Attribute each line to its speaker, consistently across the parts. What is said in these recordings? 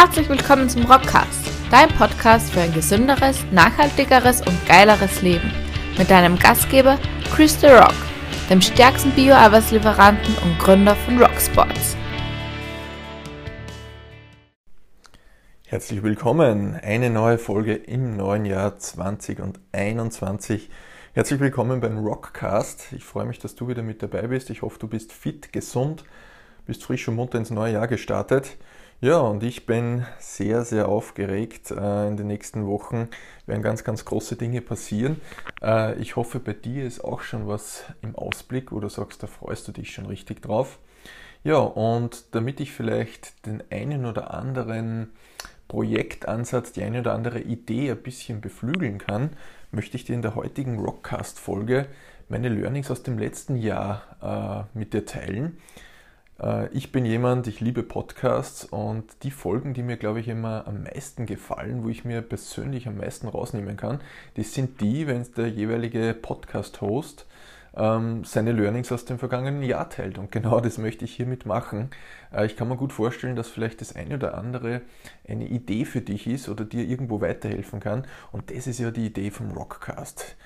Speaker 1: Herzlich willkommen zum Rockcast, dein Podcast für ein gesünderes, nachhaltigeres und geileres Leben. Mit deinem Gastgeber Chris The Rock, dem stärksten Bio-Arbeitslieferanten und Gründer von Rocksports.
Speaker 2: Herzlich willkommen, eine neue Folge im neuen Jahr 2021. Herzlich willkommen beim Rockcast. Ich freue mich, dass du wieder mit dabei bist. Ich hoffe, du bist fit, gesund, bist frisch und munter ins neue Jahr gestartet. Ja, und ich bin sehr, sehr aufgeregt. Äh, in den nächsten Wochen werden ganz, ganz große Dinge passieren. Äh, ich hoffe, bei dir ist auch schon was im Ausblick, wo du sagst, da freust du dich schon richtig drauf. Ja, und damit ich vielleicht den einen oder anderen Projektansatz, die eine oder andere Idee ein bisschen beflügeln kann, möchte ich dir in der heutigen Rockcast-Folge meine Learnings aus dem letzten Jahr äh, mit dir teilen. Äh, ich bin jemand, ich liebe Podcasts und die Folgen, die mir, glaube ich, immer am meisten gefallen, wo ich mir persönlich am meisten rausnehmen kann, die sind die, wenn der jeweilige Podcast-Host ähm, seine Learnings aus dem vergangenen Jahr teilt. Und genau das möchte ich hiermit machen. Äh, ich kann mir gut vorstellen, dass vielleicht das eine oder andere eine Idee für dich ist oder dir irgendwo weiterhelfen kann. Und das ist ja die Idee vom Rockcast.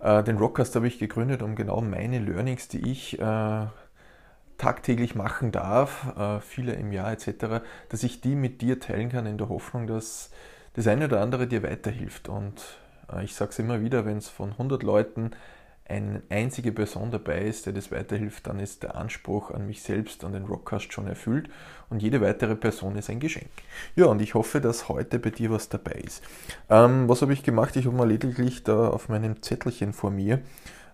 Speaker 2: Äh, den Rockcast habe ich gegründet, um genau meine Learnings, die ich tagtäglich machen darf, äh, viele im Jahr etc., dass ich die mit dir teilen kann in der Hoffnung, dass das eine oder andere dir weiterhilft. Und äh, ich sage es immer wieder, wenn es von 100 Leuten eine einzige Person dabei ist, der das weiterhilft, dann ist der Anspruch an mich selbst, an den Rockcast schon erfüllt und jede weitere Person ist ein Geschenk. Ja, und ich hoffe, dass heute bei dir was dabei ist. Ähm, was habe ich gemacht? Ich habe mal lediglich da auf meinem Zettelchen vor mir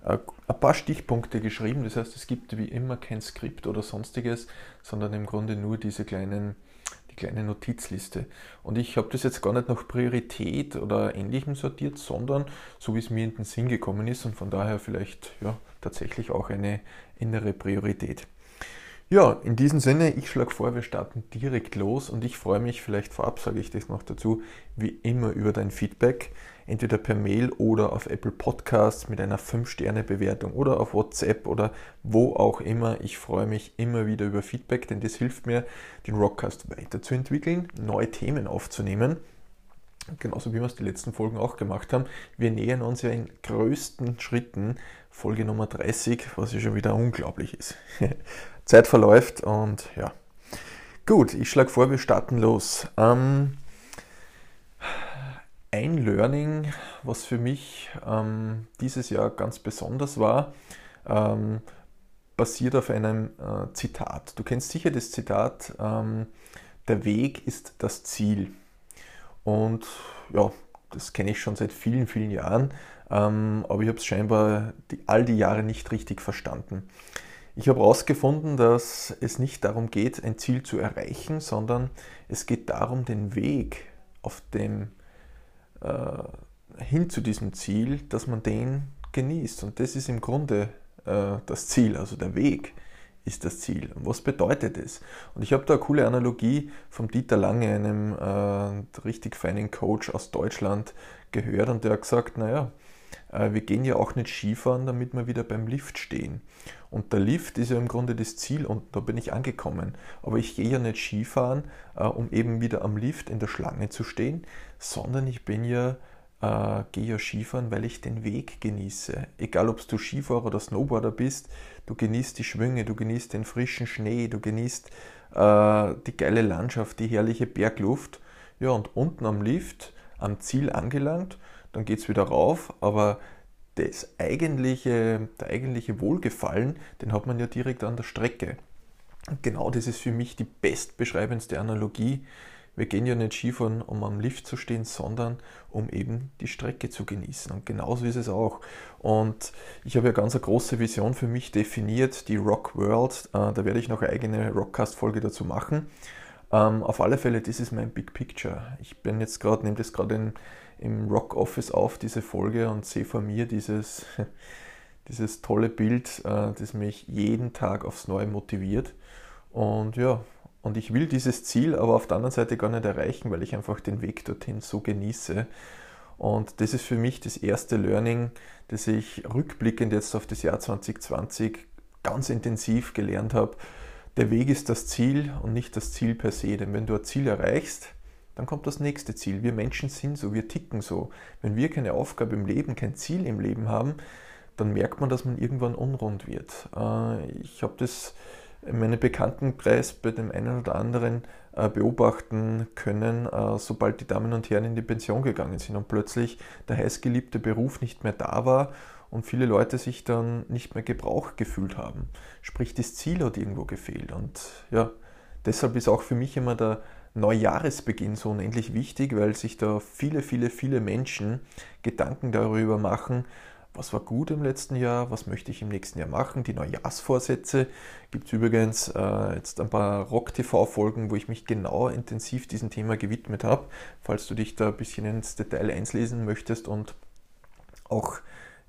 Speaker 2: ein paar Stichpunkte geschrieben. Das heißt, es gibt wie immer kein Skript oder sonstiges, sondern im Grunde nur diese kleinen, die kleine Notizliste. Und ich habe das jetzt gar nicht nach Priorität oder Ähnlichem sortiert, sondern so wie es mir in den Sinn gekommen ist und von daher vielleicht ja, tatsächlich auch eine innere Priorität. Ja, in diesem Sinne, ich schlage vor, wir starten direkt los und ich freue mich, vielleicht vorab sage ich das noch dazu, wie immer über dein Feedback entweder per Mail oder auf Apple Podcasts mit einer 5-Sterne-Bewertung oder auf WhatsApp oder wo auch immer. Ich freue mich immer wieder über Feedback, denn das hilft mir, den Rockcast weiterzuentwickeln, neue Themen aufzunehmen. Genauso wie wir es die letzten Folgen auch gemacht haben. Wir nähern uns ja in größten Schritten Folge Nummer 30, was ja schon wieder unglaublich ist. Zeit verläuft und ja. Gut, ich schlage vor, wir starten los. Ähm, ein Learning, was für mich ähm, dieses Jahr ganz besonders war, ähm, basiert auf einem äh, Zitat. Du kennst sicher das Zitat, ähm, der Weg ist das Ziel. Und ja, das kenne ich schon seit vielen, vielen Jahren, ähm, aber ich habe es scheinbar die, all die Jahre nicht richtig verstanden. Ich habe herausgefunden, dass es nicht darum geht, ein Ziel zu erreichen, sondern es geht darum, den Weg auf dem äh, hin zu diesem Ziel, dass man den genießt. Und das ist im Grunde äh, das Ziel, also der Weg ist das Ziel. Und was bedeutet es? Und ich habe da eine coole Analogie vom Dieter Lange, einem äh, richtig feinen Coach aus Deutschland, gehört und der hat gesagt, naja, wir gehen ja auch nicht Skifahren, damit wir wieder beim Lift stehen. Und der Lift ist ja im Grunde das Ziel und da bin ich angekommen. Aber ich gehe ja nicht Skifahren, äh, um eben wieder am Lift in der Schlange zu stehen, sondern ich bin ja, äh, gehe ja Skifahren, weil ich den Weg genieße. Egal ob du Skifahrer oder Snowboarder bist, du genießt die Schwünge, du genießt den frischen Schnee, du genießt äh, die geile Landschaft, die herrliche Bergluft. Ja, und unten am Lift, am Ziel angelangt, dann geht es wieder rauf, aber das eigentliche, der eigentliche Wohlgefallen, den hat man ja direkt an der Strecke. Und genau das ist für mich die bestbeschreibendste Analogie. Wir gehen ja nicht Skifahren, um am Lift zu stehen, sondern um eben die Strecke zu genießen. Und genauso ist es auch. Und ich habe ja ganz eine große Vision für mich definiert, die Rock World. Äh, da werde ich noch eine eigene Rockcast-Folge dazu machen. Ähm, auf alle Fälle, das ist mein Big Picture. Ich bin jetzt gerade, nehme das gerade in im Rock Office auf, diese Folge, und sehe vor mir dieses, dieses tolle Bild, äh, das mich jeden Tag aufs Neue motiviert. Und ja, und ich will dieses Ziel aber auf der anderen Seite gar nicht erreichen, weil ich einfach den Weg dorthin so genieße. Und das ist für mich das erste Learning, das ich rückblickend jetzt auf das Jahr 2020 ganz intensiv gelernt habe. Der Weg ist das Ziel und nicht das Ziel per se. Denn wenn du ein Ziel erreichst, dann kommt das nächste Ziel. Wir Menschen sind so, wir ticken so. Wenn wir keine Aufgabe im Leben, kein Ziel im Leben haben, dann merkt man, dass man irgendwann unrund wird. Äh, ich habe das in meinem Bekanntenkreis bei dem einen oder anderen äh, beobachten können, äh, sobald die Damen und Herren in die Pension gegangen sind und plötzlich der heißgeliebte Beruf nicht mehr da war und viele Leute sich dann nicht mehr gebraucht gefühlt haben. Sprich, das Ziel hat irgendwo gefehlt. Und ja, deshalb ist auch für mich immer der Neujahresbeginn so unendlich wichtig, weil sich da viele, viele, viele Menschen Gedanken darüber machen, was war gut im letzten Jahr, was möchte ich im nächsten Jahr machen. Die Neujahrsvorsätze gibt es übrigens äh, jetzt ein paar Rock-TV-Folgen, wo ich mich genau intensiv diesem Thema gewidmet habe. Falls du dich da ein bisschen ins Detail einlesen möchtest und auch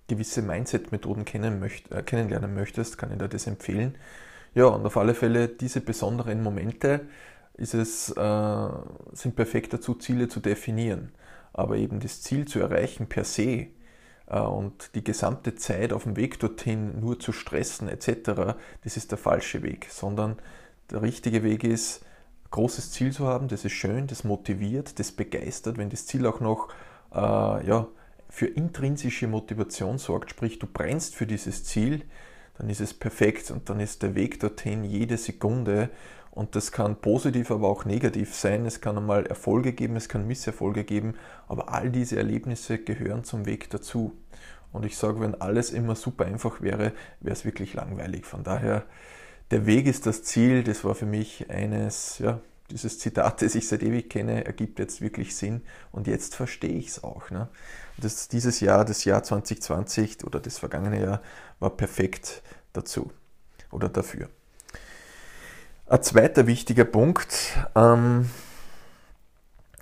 Speaker 2: gewisse Mindset-Methoden kennen möcht, äh, kennenlernen möchtest, kann ich dir das empfehlen. Ja, und auf alle Fälle diese besonderen Momente ist es, äh, sind perfekt dazu, Ziele zu definieren. Aber eben das Ziel zu erreichen per se, äh, und die gesamte Zeit auf dem Weg dorthin nur zu stressen etc., das ist der falsche Weg, sondern der richtige Weg ist, ein großes Ziel zu haben, das ist schön, das motiviert, das begeistert, wenn das Ziel auch noch äh, ja, für intrinsische Motivation sorgt, sprich du brennst für dieses Ziel, dann ist es perfekt und dann ist der Weg dorthin jede Sekunde und das kann positiv, aber auch negativ sein. Es kann einmal Erfolge geben, es kann Misserfolge geben, aber all diese Erlebnisse gehören zum Weg dazu. Und ich sage, wenn alles immer super einfach wäre, wäre es wirklich langweilig. Von daher, der Weg ist das Ziel. Das war für mich eines, ja, dieses Zitat, das ich seit ewig kenne, ergibt jetzt wirklich Sinn und jetzt verstehe ich es auch. Ne? Das, dieses Jahr, das Jahr 2020 oder das vergangene Jahr war perfekt dazu oder dafür. Ein zweiter wichtiger Punkt, ähm,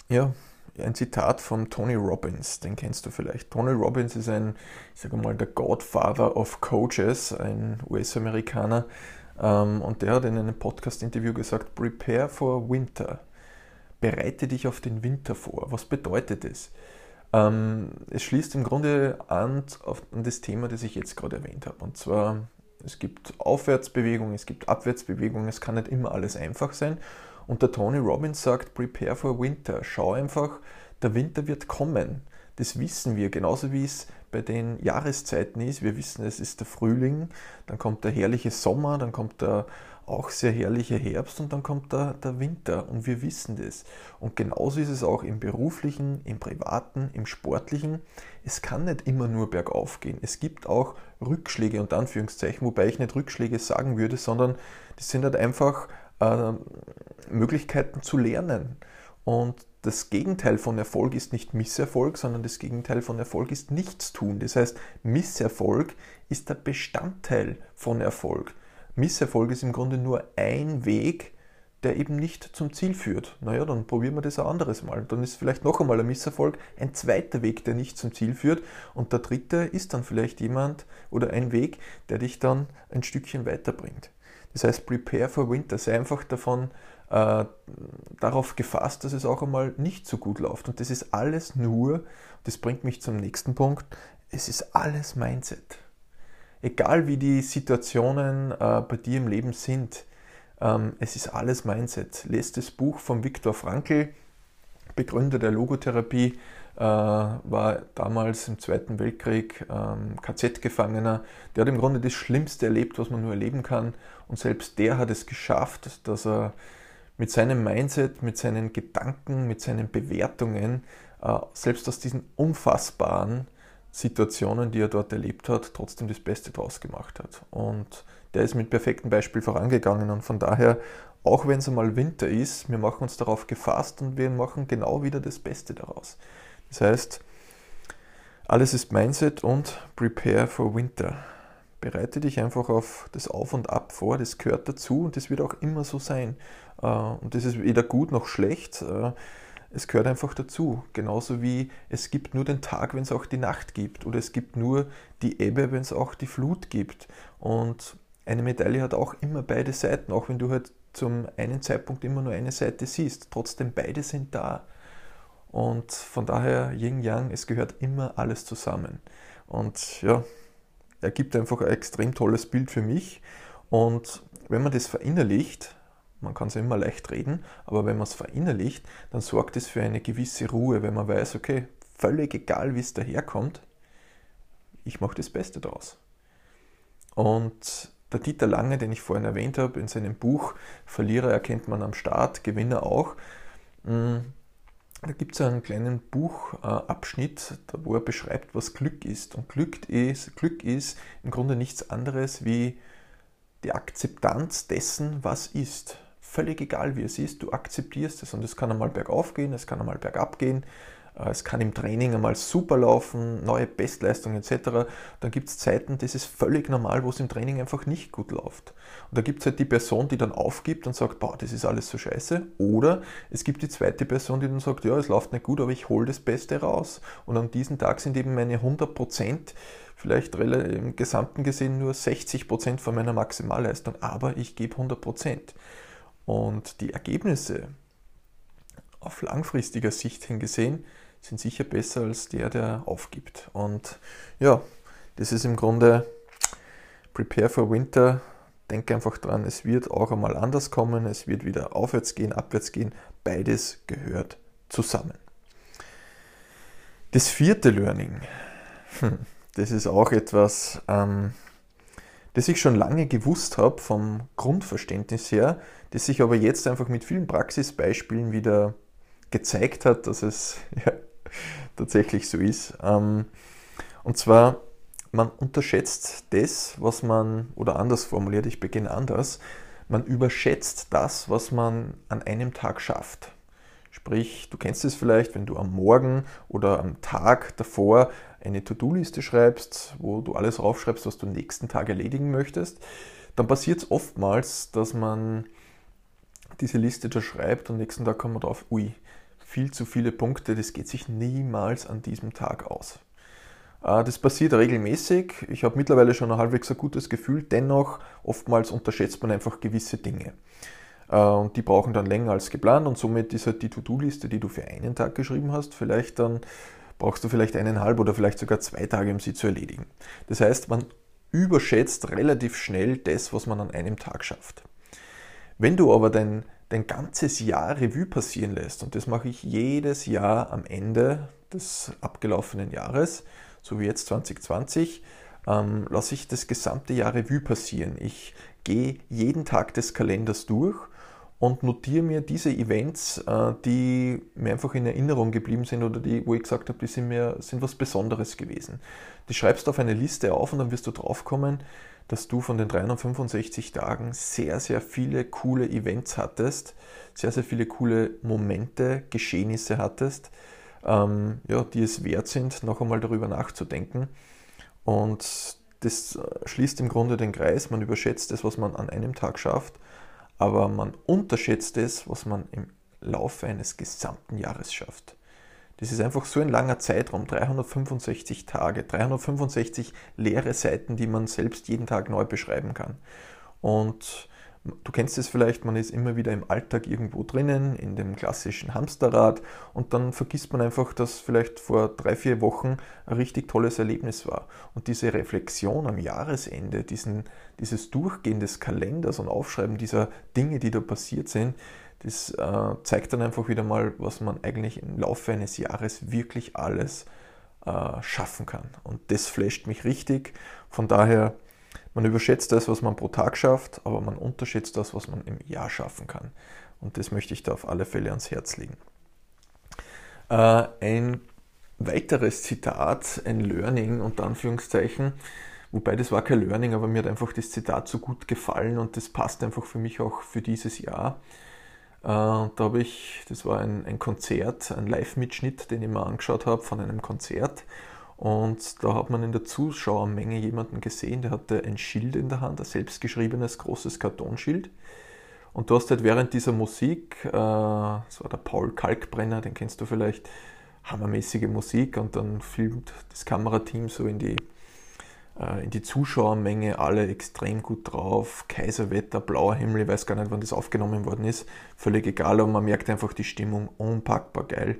Speaker 2: ja, ein Zitat von Tony Robbins, den kennst du vielleicht. Tony Robbins ist ein, ich sage mal, der Godfather of Coaches, ein US-Amerikaner, ähm, und der hat in einem Podcast-Interview gesagt, prepare for winter. Bereite dich auf den Winter vor. Was bedeutet das? Ähm, es schließt im Grunde an, an das Thema, das ich jetzt gerade erwähnt habe. Und zwar es gibt Aufwärtsbewegungen, es gibt Abwärtsbewegungen, es kann nicht immer alles einfach sein. Und der Tony Robbins sagt, prepare for winter. Schau einfach, der Winter wird kommen. Das wissen wir, genauso wie es bei den Jahreszeiten ist. Wir wissen, es ist der Frühling, dann kommt der herrliche Sommer, dann kommt der auch sehr herrlicher Herbst und dann kommt der, der Winter und wir wissen das. Und genauso ist es auch im beruflichen, im privaten, im sportlichen. Es kann nicht immer nur bergauf gehen. Es gibt auch Rückschläge und Anführungszeichen, wobei ich nicht Rückschläge sagen würde, sondern das sind halt einfach äh, Möglichkeiten zu lernen. Und das Gegenteil von Erfolg ist nicht Misserfolg, sondern das Gegenteil von Erfolg ist Nichtstun. Das heißt, Misserfolg ist der Bestandteil von Erfolg. Misserfolg ist im Grunde nur ein Weg, der eben nicht zum Ziel führt. Naja, dann probieren wir das ein anderes Mal. Dann ist vielleicht noch einmal ein Misserfolg, ein zweiter Weg, der nicht zum Ziel führt. Und der dritte ist dann vielleicht jemand oder ein Weg, der dich dann ein Stückchen weiterbringt. Das heißt, prepare for winter. Sei einfach davon äh, darauf gefasst, dass es auch einmal nicht so gut läuft. Und das ist alles nur, das bringt mich zum nächsten Punkt, es ist alles Mindset egal wie die Situationen äh, bei dir im Leben sind, ähm, es ist alles Mindset. Lest das Buch von Viktor Frankl, Begründer der Logotherapie, äh, war damals im Zweiten Weltkrieg ähm, KZ-Gefangener. Der hat im Grunde das Schlimmste erlebt, was man nur erleben kann. Und selbst der hat es geschafft, dass er mit seinem Mindset, mit seinen Gedanken, mit seinen Bewertungen, äh, selbst aus diesen unfassbaren Situationen, die er dort erlebt hat, trotzdem das Beste draus gemacht hat. Und der ist mit perfektem Beispiel vorangegangen und von daher, auch wenn es einmal Winter ist, wir machen uns darauf gefasst und wir machen genau wieder das Beste daraus. Das heißt, alles ist Mindset und Prepare for Winter. Bereite dich einfach auf das Auf und Ab vor, das gehört dazu und das wird auch immer so sein. Äh, und das ist weder gut noch schlecht. Es gehört einfach dazu. Genauso wie es gibt nur den Tag, wenn es auch die Nacht gibt. Oder es gibt nur die Ebbe, wenn es auch die Flut gibt. Und eine Medaille hat auch immer beide Seiten, auch wenn du halt zum einen Zeitpunkt immer nur eine Seite siehst. Trotzdem beide sind da. Und von daher Yin Yang, es gehört immer alles zusammen. Und ja, er gibt einfach ein extrem tolles Bild für mich. Und wenn man das verinnerlicht, man kann es immer leicht reden, aber wenn man es verinnerlicht, dann sorgt es für eine gewisse Ruhe, wenn man weiß, okay, völlig egal, wie es daherkommt, ich mache das Beste daraus. Und der Dieter Lange, den ich vorhin erwähnt habe, in seinem Buch Verlierer erkennt man am Start, Gewinner auch, mm, da gibt es einen kleinen Buchabschnitt, wo er beschreibt, was Glück ist. Und Glück ist, Glück ist im Grunde nichts anderes wie die Akzeptanz dessen, was ist. Völlig egal, wie es ist, du akzeptierst es. Und es kann einmal bergauf gehen, es kann einmal bergab gehen, äh, es kann im Training einmal super laufen, neue Bestleistungen etc. Dann gibt es Zeiten, das ist völlig normal, wo es im Training einfach nicht gut läuft. Und da gibt es halt die Person, die dann aufgibt und sagt, boah, das ist alles so scheiße. Oder es gibt die zweite Person, die dann sagt, ja, es läuft nicht gut, aber ich hole das Beste raus. Und an diesem Tag sind eben meine 100 Prozent vielleicht im Gesamten gesehen nur 60 Prozent von meiner Maximalleistung, aber ich gebe 100 Prozent. Und die Ergebnisse auf langfristiger Sicht hingesehen sind sicher besser als der, der aufgibt. Und ja, das ist im Grunde Prepare for Winter. Denke einfach dran, es wird auch einmal anders kommen, es wird wieder aufwärts gehen, abwärts gehen. Beides gehört zusammen. Das vierte Learning, hm, das ist auch etwas, ähm, das ich schon lange gewusst habe vom Grundverständnis her, das sich aber jetzt einfach mit vielen Praxisbeispielen wieder gezeigt hat, dass es ja, tatsächlich so ist. Ähm, und zwar, man unterschätzt das, was man, oder anders formuliert, ich beginne anders, man überschätzt das, was man an einem Tag schafft. Sprich, du kennst es vielleicht, wenn du am Morgen oder am Tag davor eine To-Do-Liste schreibst, wo du alles raufschreibst, was du nächsten Tag erledigen möchtest, dann passiert es oftmals, dass man diese Liste da schreibt und nächsten Tag kommt man drauf, ui, viel zu viele Punkte, das geht sich niemals an diesem Tag aus. Äh, das passiert regelmäßig. Ich habe mittlerweile schon ein halbwegs ein gutes Gefühl. Dennoch, oftmals unterschätzt man einfach gewisse Dinge. Äh, und die brauchen dann länger als geplant und somit ist halt die To-Do-Liste, die du für einen Tag geschrieben hast, vielleicht dann brauchst du vielleicht eineinhalb oder vielleicht sogar zwei Tage, um sie zu erledigen. Das heißt, man überschätzt relativ schnell das, was man an einem Tag schafft. Wenn du aber dein dein ganzes Jahr Revue passieren lässt, und das mache ich jedes Jahr am Ende des abgelaufenen Jahres, so wie jetzt 2020, ähm, lasse ich das gesamte Jahr Revue passieren. Ich gehe jeden Tag des Kalenders durch und notiere mir diese Events, äh, die mir einfach in Erinnerung geblieben sind oder die, wo ich gesagt habe, die sind mir sind was Besonderes gewesen. Die schreibst du auf eine Liste auf und dann wirst du draufkommen, dass du von den 365 Tagen sehr, sehr viele coole Events hattest, sehr, sehr viele coole Momente, Geschehnisse hattest, ähm, ja, die es wert sind, noch einmal darüber nachzudenken. Und das schließt im Grunde den Kreis. Man überschätzt es, was man an einem Tag schafft, aber man unterschätzt es, was man im Laufe eines gesamten Jahres schafft. Das ist einfach so ein langer Zeitraum, 365 Tage, 365 leere Seiten, die man selbst jeden Tag neu beschreiben kann. Und du kennst es vielleicht, man ist immer wieder im Alltag irgendwo drinnen, in dem klassischen Hamsterrad und dann vergisst man einfach, dass vielleicht vor drei, vier Wochen ein richtig tolles Erlebnis war. Und diese Reflexion am Jahresende, diesen, dieses Durchgehen des Kalenders und Aufschreiben dieser Dinge, die da passiert sind, das äh, zeigt dann einfach wieder mal, was man eigentlich im Laufe eines Jahres wirklich alles äh, schaffen kann. Und das flasht mich richtig. Von daher, man überschätzt das, was man pro Tag schafft, aber man unterschätzt das, was man im Jahr schaffen kann. Und das möchte ich da auf alle Fälle ans Herz legen. Äh, ein weiteres Zitat, ein Learning unter Anführungszeichen, wobei das war kein Learning, aber mir hat einfach das Zitat so gut gefallen und das passt einfach für mich auch für dieses Jahr. Äh, da habe ich, das war ein, ein Konzert, ein Live-Mitschnitt, den ich mir angeschaut habe von einem Konzert. Und da hat man in der Zuschauermenge jemanden gesehen, der hatte ein Schild in der Hand, ein selbstgeschriebenes großes Kartonschild. Und du hast halt während dieser Musik, äh, das war der Paul Kalkbrenner, den kennst du vielleicht, hammermäßige Musik und dann filmt das Kamerateam so in die äh, in die Zuschauermenge alle extrem gut drauf. Kaiserwetter, blauer Himmel, ich weiß gar nicht, wann das aufgenommen worden ist. Völlig egal, aber man merkt einfach die Stimmung unpackbar geil.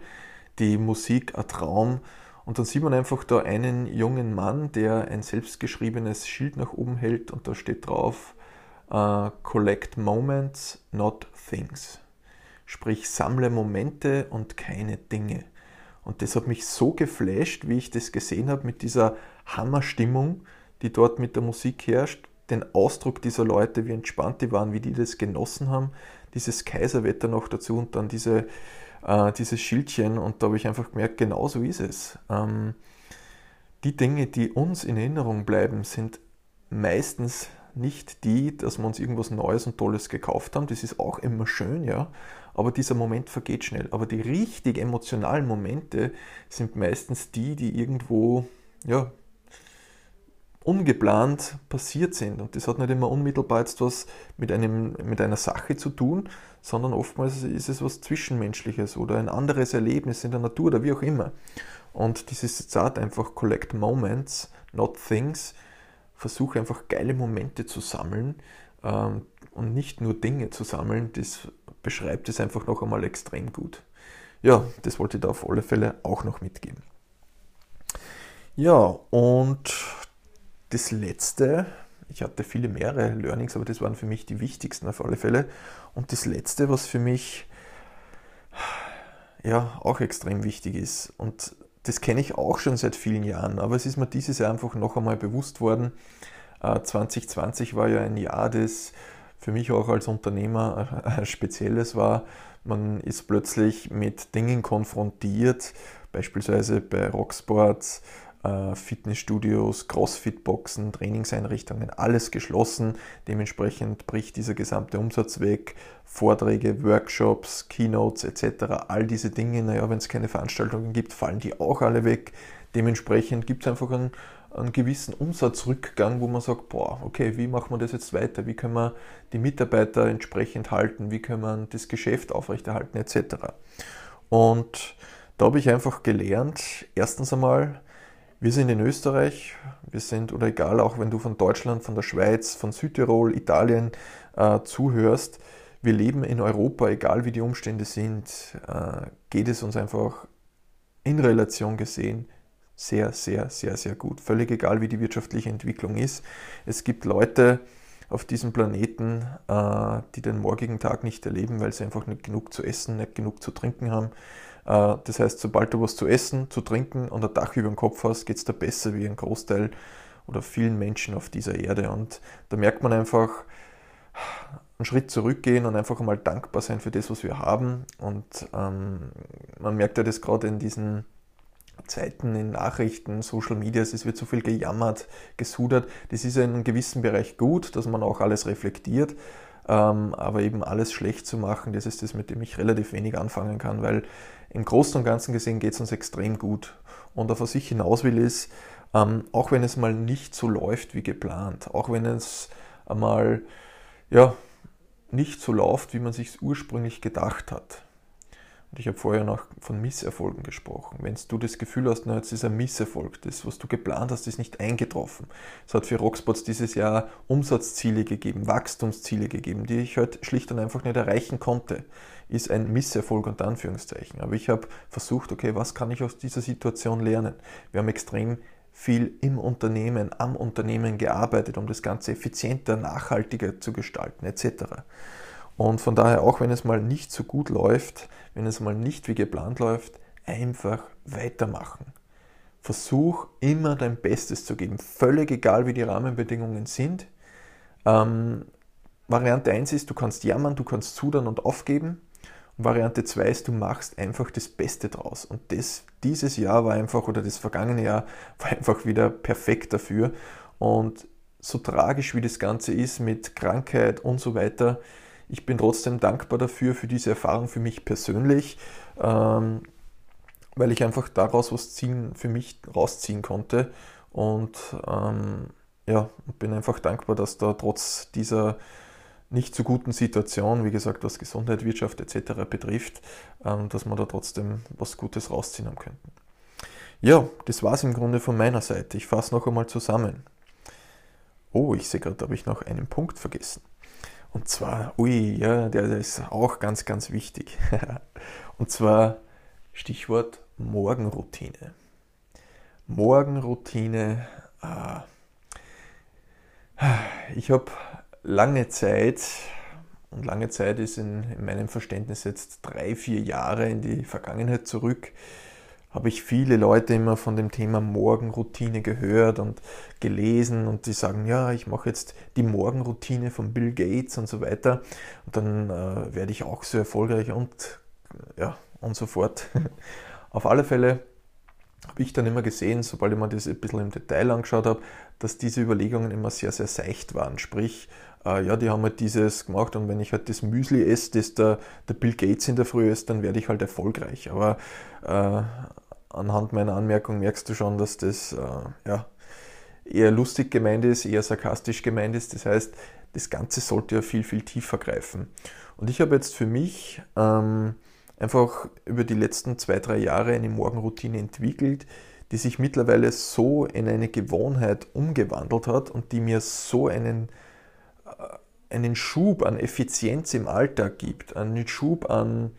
Speaker 2: Die Musik, ein Traum. Und dann sieht man einfach da einen jungen Mann, der ein selbstgeschriebenes Schild nach oben hält und da steht drauf, Uh, collect moments, not things. Sprich, sammle Momente und keine Dinge. Und das hat mich so geflasht, wie ich das gesehen habe mit dieser Hammerstimmung, die dort mit der Musik herrscht, den Ausdruck dieser Leute, wie entspannt die waren, wie die das genossen haben, dieses Kaiserwetter noch dazu und dann diese, äh, dieses Schildchen und da habe ich einfach gemerkt, genau so ist es. Ähm, die Dinge, die uns in Erinnerung bleiben, sind meistens nicht die, dass wir uns irgendwas Neues und Tolles gekauft haben. Das ist auch immer schön, ja. Aber dieser Moment vergeht schnell. Aber die richtig emotionalen Momente sind meistens die, die irgendwo, ja, ungeplant passiert sind. Und das hat nicht immer unmittelbar jetzt was mit, einem, mit einer Sache zu tun, sondern oftmals ist es was Zwischenmenschliches oder ein anderes Erlebnis in der Natur oder wie auch immer. Und dieses Zitat einfach Collect Moments, not Things, versuche einfach geile Momente zu sammeln ähm, und nicht nur Dinge zu sammeln, das beschreibt es einfach noch einmal extrem gut. Ja, das wollte ich da auf alle Fälle auch noch mitgeben. Ja, und das letzte, ich hatte viele mehrere Learnings, aber das waren für mich die wichtigsten auf alle Fälle. Und das letzte, was für mich ja auch extrem wichtig ist, und das kenne ich auch schon seit vielen Jahren, aber es ist mir dieses Jahr einfach noch einmal bewusst worden. 2020 äh, war ja ein Jahr, das für mich auch als Unternehmer ein spezielles war. Man ist plötzlich mit Dingen konfrontiert, beispielsweise bei Rocksports, Fitnessstudios, Crossfit-Boxen, Trainingseinrichtungen, alles geschlossen. Dementsprechend bricht dieser gesamte Umsatz weg. Vorträge, Workshops, Keynotes etc. All diese Dinge, naja, wenn es keine Veranstaltungen gibt, fallen die auch alle weg. Dementsprechend gibt es einfach einen, einen gewissen Umsatzrückgang, wo man sagt, boah, okay, wie machen wir das jetzt weiter? Wie können wir die Mitarbeiter entsprechend halten? Wie können wir das Geschäft aufrechterhalten etc. Und da habe ich einfach gelernt, erstens einmal, wir sind in Österreich, wir sind, oder egal, auch wenn du von Deutschland, von der Schweiz, von Südtirol, Italien äh, zuhörst, wir leben in Europa, egal wie die Umstände sind, äh, geht es uns einfach in Relation gesehen sehr, sehr, sehr, sehr gut. Völlig egal, wie die wirtschaftliche Entwicklung ist. Es gibt Leute auf diesem Planeten, äh, die den morgigen Tag nicht erleben, weil sie einfach nicht genug zu essen, nicht genug zu trinken haben. Äh, das heißt, sobald du was zu essen, zu trinken und ein Dach über dem Kopf hast, geht es dir besser wie ein Großteil oder vielen Menschen auf dieser Erde. Und da merkt man einfach, einen Schritt zurückgehen und einfach einmal dankbar sein für das, was wir haben. Und ähm, man merkt ja das gerade in diesen Zeiten, in Nachrichten, Social Media, es wird so viel gejammert, gesudert. Das ist ja in einem gewissen Bereich gut, dass man auch alles reflektiert. Ähm, aber eben alles schlecht zu machen, das ist das, mit dem ich relativ wenig anfangen kann, weil im Großen und Ganzen gesehen geht es uns extrem gut. Und auf was ich hinaus will, ist, ähm, auch wenn es mal nicht so läuft wie geplant, auch wenn es einmal ja, nicht so läuft, wie man sich ursprünglich gedacht hat, und ich habe vorher noch von Misserfolgen gesprochen. Wenn du das Gefühl hast, na, jetzt ist ein Misserfolg, das, was du geplant hast, ist nicht eingetroffen. Es hat für Rockspots dieses Jahr Umsatzziele gegeben, Wachstumsziele gegeben, die ich heute schlicht und einfach nicht erreichen konnte. Ist ein Misserfolg unter Anführungszeichen. Aber ich habe versucht, okay, was kann ich aus dieser Situation lernen? Wir haben extrem viel im Unternehmen, am Unternehmen gearbeitet, um das Ganze effizienter, nachhaltiger zu gestalten, etc. Und von daher, auch wenn es mal nicht so gut läuft, wenn es mal nicht wie geplant läuft, einfach weitermachen. Versuch immer dein Bestes zu geben, völlig egal wie die Rahmenbedingungen sind. Ähm, Variante 1 ist, du kannst jammern, du kannst zudern und aufgeben. Und Variante 2 ist, du machst einfach das Beste draus. Und das, dieses Jahr war einfach, oder das vergangene Jahr war einfach wieder perfekt dafür. Und so tragisch wie das Ganze ist mit Krankheit und so weiter, ich bin trotzdem dankbar dafür, für diese Erfahrung für mich persönlich, ähm, weil ich einfach daraus was ziehen, für mich rausziehen konnte. Und ähm, ja, bin einfach dankbar, dass da trotz dieser nicht so guten Situation, wie gesagt, was Gesundheit, Wirtschaft etc. betrifft, ähm, dass wir da trotzdem was Gutes rausziehen haben könnten. Ja, das war es im Grunde von meiner Seite. Ich fasse noch einmal zusammen. Oh, ich sehe gerade, habe ich noch einen Punkt vergessen. Und zwar, ui, ja, der, der ist auch ganz, ganz wichtig. Und zwar Stichwort Morgenroutine. Morgenroutine. Ah. Ich habe lange Zeit, und lange Zeit ist in, in meinem Verständnis jetzt drei, vier Jahre in die Vergangenheit zurück, habe ich viele Leute immer von dem Thema Morgenroutine gehört und gelesen und die sagen, ja, ich mache jetzt die Morgenroutine von Bill Gates und so weiter und dann äh, werde ich auch so erfolgreich und ja und so fort. Auf alle Fälle habe ich dann immer gesehen, sobald ich mir das ein bisschen im Detail angeschaut habe, dass diese Überlegungen immer sehr, sehr seicht waren. Sprich, äh, ja, die haben halt dieses gemacht und wenn ich halt das Müsli esse, das der, der Bill Gates in der Früh isst, dann werde ich halt erfolgreich. Aber äh, anhand meiner Anmerkung merkst du schon, dass das äh, ja, eher lustig gemeint ist, eher sarkastisch gemeint ist. Das heißt, das Ganze sollte ja viel, viel tiefer greifen. Und ich habe jetzt für mich ähm, einfach über die letzten zwei, drei Jahre eine Morgenroutine entwickelt, die sich mittlerweile so in eine Gewohnheit umgewandelt hat und die mir so einen, einen Schub an Effizienz im Alltag gibt, einen Schub an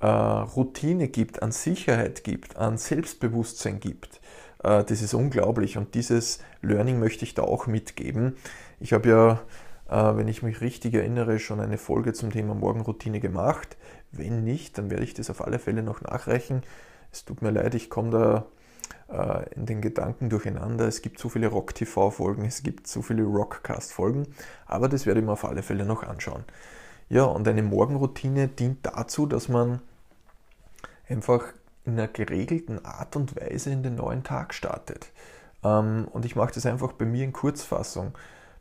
Speaker 2: äh, Routine gibt, an Sicherheit gibt, an Selbstbewusstsein gibt. Äh, das ist unglaublich und dieses Learning möchte ich da auch mitgeben. Ich habe ja äh, wenn ich mich richtig erinnere, schon eine Folge zum Thema Morgenroutine gemacht. Wenn nicht, dann werde ich das auf alle Fälle noch nachreichen. Es tut mir leid, ich komme da äh, in den Gedanken durcheinander. Es gibt so viele Rock-TV-Folgen, es gibt so viele Rockcast-Folgen, aber das werde ich mir auf alle Fälle noch anschauen. Ja, und eine Morgenroutine dient dazu, dass man einfach in einer geregelten Art und Weise in den neuen Tag startet. Ähm, und ich mache das einfach bei mir in Kurzfassung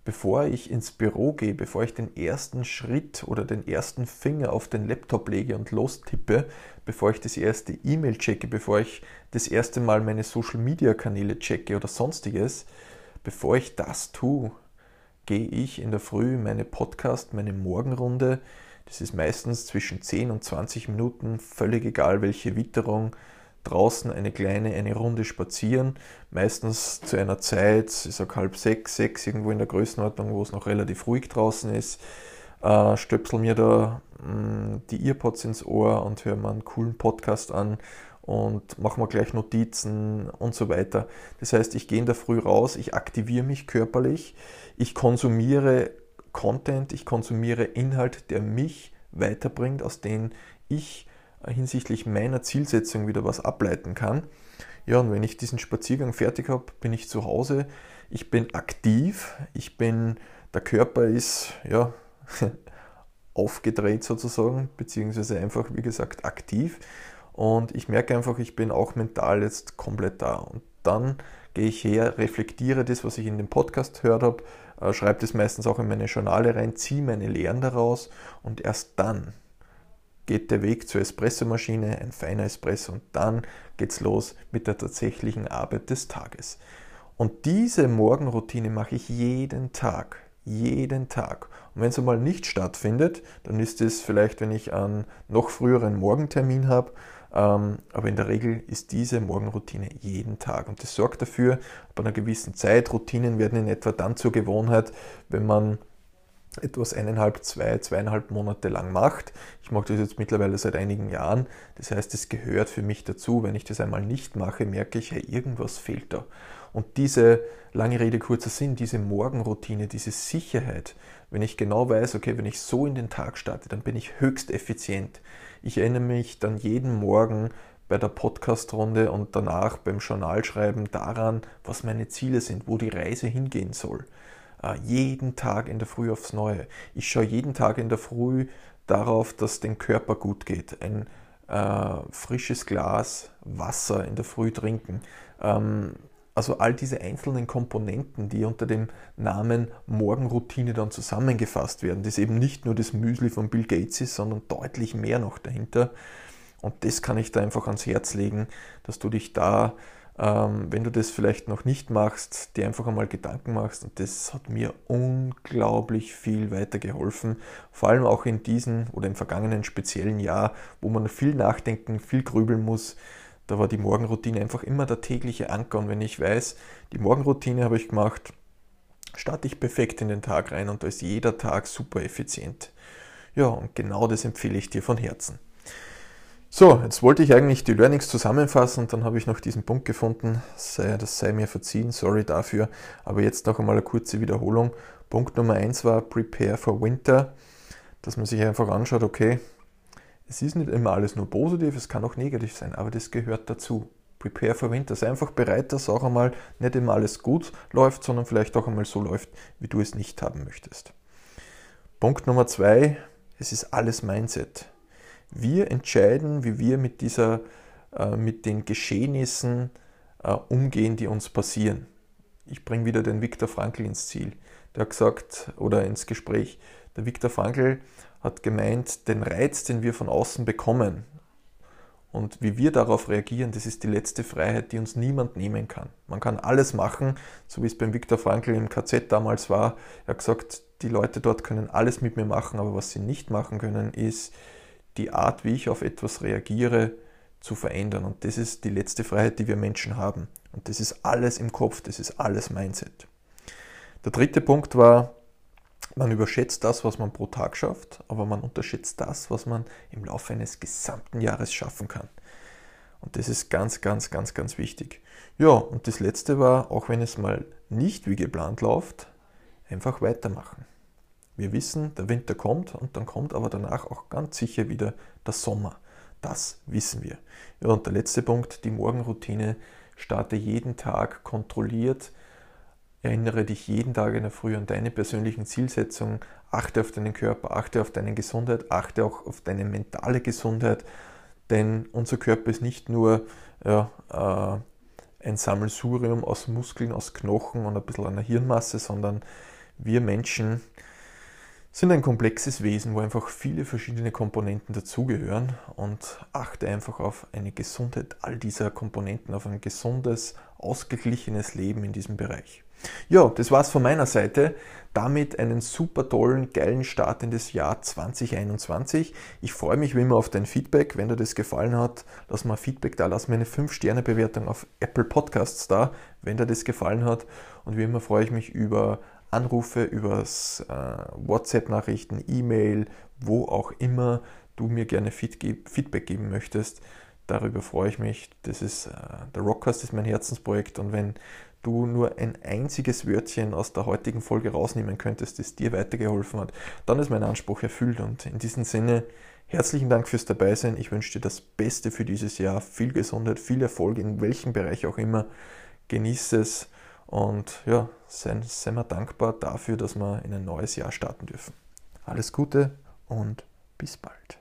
Speaker 2: bevor ich ins Büro gehe, bevor ich den ersten Schritt oder den ersten Finger auf den Laptop lege und lostippe, bevor ich das erste E-Mail checke, bevor ich das erste Mal meine Social-Media-Kanäle checke oder sonstiges, bevor ich das tue, gehe ich in der Früh meine Podcast, meine Morgenrunde, das ist meistens zwischen 10 und 20 Minuten, völlig egal welche Witterung, draußen eine kleine, eine Runde spazieren, meistens zu einer Zeit, ich sag halb sechs, sechs, irgendwo in der Größenordnung, wo es noch relativ ruhig draußen ist, äh, stöpsel mir da mh, mm, die Earpods ins Ohr und höre mir einen coolen Podcast an und mache mir gleich Notizen und so weiter. Das heißt, ich gehe in der Früh raus, ich aktiviere mich körperlich, ich konsumiere Content, ich konsumiere Inhalt, der mich weiterbringt, aus dem ich hinsichtlich meiner Zielsetzung wieder was ableiten kann. Ja, und wenn ich diesen Spaziergang fertig habe, bin ich zu Hause. Ich bin aktiv, ich bin, der Körper ist ja aufgedreht sozusagen, beziehungsweise einfach, wie gesagt, aktiv. Und ich merke einfach, ich bin auch mental jetzt komplett da. Und dann gehe ich her, reflektiere das, was ich in dem Podcast gehört habe, äh, schreibe das meistens auch in meine Journale rein, ziehe meine Lehren daraus und erst dann geht der Weg zur Espressomaschine, ein feiner Espresso und dann geht's los mit der tatsächlichen Arbeit des Tages. Und diese Morgenroutine mache ich jeden Tag, jeden Tag. Und wenn es einmal nicht stattfindet, dann ist es vielleicht, wenn ich einen noch früheren Morgentermin habe, ähm, aber in der Regel ist diese Morgenroutine jeden Tag. Und das sorgt dafür, bei einer gewissen Zeit, Routinen werden in etwa dann zur Gewohnheit, wenn man etwas eineinhalb, zwei, zweieinhalb Monate lang macht. Ich mache das jetzt mittlerweile seit einigen Jahren. Das heißt, es gehört für mich dazu. Wenn ich das einmal nicht mache, merke ich, hey, irgendwas fehlt da. Und diese lange Rede, kurzer Sinn, diese Morgenroutine, diese Sicherheit, wenn ich genau weiß, okay, wenn ich so in den Tag starte, dann bin ich höchst effizient. Ich erinnere mich dann jeden Morgen bei der Podcast-Runde und danach beim Journalschreiben daran, was meine Ziele sind, wo die Reise hingehen soll. Äh, jeden Tag in der Früh aufs Neue. Ich schaue jeden Tag in der Früh darauf, dass dem Körper gut geht. Ein äh, frisches Glas Wasser in der Früh trinken. Ähm, also all diese einzelnen Komponenten, die unter dem Namen Morgenroutine dann zusammengefasst werden, das eben nicht nur das Müsli von Bill Gates ist, sondern deutlich mehr noch dahinter. Und das kann ich da einfach ans Herz legen, dass du dich da ähm, wenn du das vielleicht noch nicht machst, dir einfach einmal Gedanken machst. Und das hat mir unglaublich viel weitergeholfen. Vor allem auch in diesem oder im vergangenen speziellen Jahr, wo man viel nachdenken, viel grübeln muss. Da war die Morgenroutine einfach immer der tägliche Anker. Und wenn ich weiß, die Morgenroutine habe ich gemacht, starte ich perfekt in den Tag rein und da ist jeder Tag super effizient. Ja, und genau das empfehle ich dir von Herzen. So, jetzt wollte ich eigentlich die Learnings zusammenfassen und dann habe ich noch diesen Punkt gefunden, das sei mir verziehen, sorry dafür, aber jetzt noch einmal eine kurze Wiederholung. Punkt Nummer eins war Prepare for Winter, dass man sich einfach anschaut, okay, es ist nicht immer alles nur positiv, es kann auch negativ sein, aber das gehört dazu. Prepare for Winter. Sei einfach bereit, dass auch einmal nicht immer alles gut läuft, sondern vielleicht auch einmal so läuft, wie du es nicht haben möchtest. Punkt Nummer zwei, es ist alles Mindset. Wir entscheiden, wie wir mit, dieser, äh, mit den Geschehnissen äh, umgehen, die uns passieren. Ich bringe wieder den Viktor Frankl ins Ziel. Der hat gesagt, oder ins Gespräch, der Viktor Frankl hat gemeint, den Reiz, den wir von außen bekommen und wie wir darauf reagieren, das ist die letzte Freiheit, die uns niemand nehmen kann. Man kann alles machen, so wie es beim Viktor Frankl im KZ damals war. Er hat gesagt, die Leute dort können alles mit mir machen, aber was sie nicht machen können, ist die Art, wie ich auf etwas reagiere, zu verändern. Und das ist die letzte Freiheit, die wir Menschen haben. Und das ist alles im Kopf, das ist alles Mindset. Der dritte Punkt war, man überschätzt das, was man pro Tag schafft, aber man unterschätzt das, was man im Laufe eines gesamten Jahres schaffen kann. Und das ist ganz, ganz, ganz, ganz wichtig. Ja, und das letzte war, auch wenn es mal nicht wie geplant läuft, einfach weitermachen. Wir wissen, der Winter kommt und dann kommt aber danach auch ganz sicher wieder der Sommer. Das wissen wir. Ja, und der letzte Punkt, die Morgenroutine. Starte jeden Tag kontrolliert. Erinnere dich jeden Tag in der Früh an deine persönlichen Zielsetzungen. Achte auf deinen Körper, achte auf deine Gesundheit, achte auch auf deine mentale Gesundheit. Denn unser Körper ist nicht nur ja, äh, ein Sammelsurium aus Muskeln, aus Knochen und ein bisschen einer Hirnmasse, sondern wir Menschen sind ein komplexes Wesen, wo einfach viele verschiedene Komponenten dazugehören und achte einfach auf eine Gesundheit all dieser Komponenten, auf ein gesundes, ausgeglichenes Leben in diesem Bereich. Ja, das war's von meiner Seite. Damit einen super tollen, geilen Start in das Jahr 2021. Ich freue mich wie immer auf dein Feedback. Wenn dir das gefallen hat, lass mal Feedback da, lass mir eine 5-Sterne-Bewertung auf Apple Podcasts da, wenn dir das gefallen hat. Und wie immer freue ich mich über Anrufe, übers äh, WhatsApp-Nachrichten, E-Mail, wo auch immer du mir gerne Feedback geben möchtest. Darüber freue ich mich. Das ist äh, der Rockcast ist mein Herzensprojekt und wenn du nur ein einziges Wörtchen aus der heutigen Folge rausnehmen könntest, das dir weitergeholfen hat, dann ist mein Anspruch erfüllt. Und in diesem Sinne, herzlichen Dank fürs Dabeisein. Ich wünsche dir das Beste für dieses Jahr, viel Gesundheit, viel Erfolg, in welchem Bereich auch immer. Genieße es und ja, seien, seien wir dankbar dafür, dass wir in ein neues Jahr starten dürfen. Alles Gute und bis bald.